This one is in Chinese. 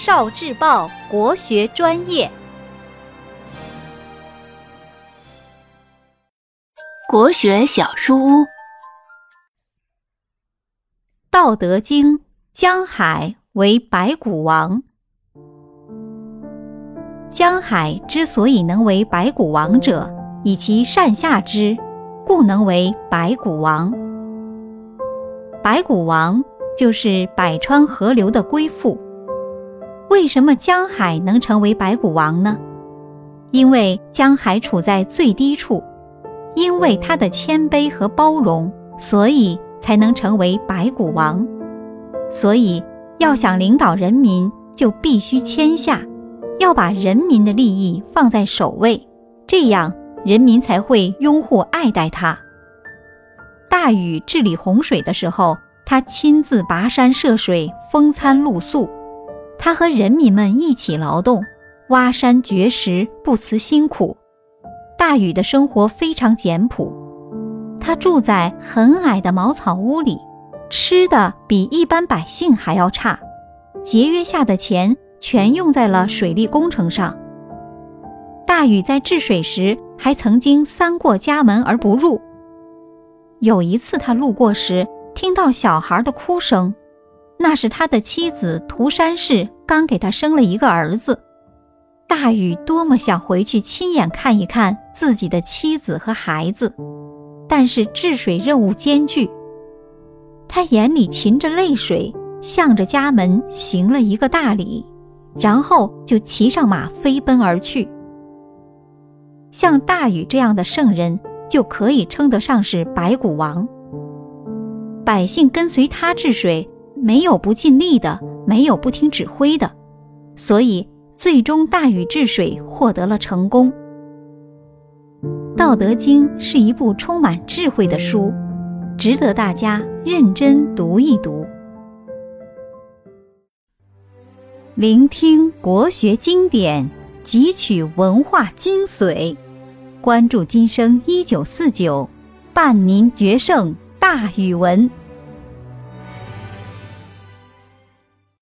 少智报国学专业，国学小书屋，《道德经》江海为白骨王。江海之所以能为白骨王者，以其善下之，故能为白骨王。白骨王就是百川河流的归附。为什么江海能成为白骨王呢？因为江海处在最低处，因为他的谦卑和包容，所以才能成为白骨王。所以，要想领导人民，就必须谦下，要把人民的利益放在首位，这样人民才会拥护爱戴他。大禹治理洪水的时候，他亲自跋山涉水，风餐露宿。他和人民们一起劳动，挖山掘石，不辞辛苦。大禹的生活非常简朴，他住在很矮的茅草屋里，吃的比一般百姓还要差，节约下的钱全用在了水利工程上。大禹在治水时还曾经三过家门而不入。有一次他路过时，听到小孩的哭声。那是他的妻子涂山氏刚给他生了一个儿子，大禹多么想回去亲眼看一看自己的妻子和孩子，但是治水任务艰巨，他眼里噙着泪水，向着家门行了一个大礼，然后就骑上马飞奔而去。像大禹这样的圣人，就可以称得上是白骨王。百姓跟随他治水。没有不尽力的，没有不听指挥的，所以最终大禹治水获得了成功。《道德经》是一部充满智慧的书，值得大家认真读一读。聆听国学经典，汲取文化精髓，关注今生一九四九，伴您决胜大语文。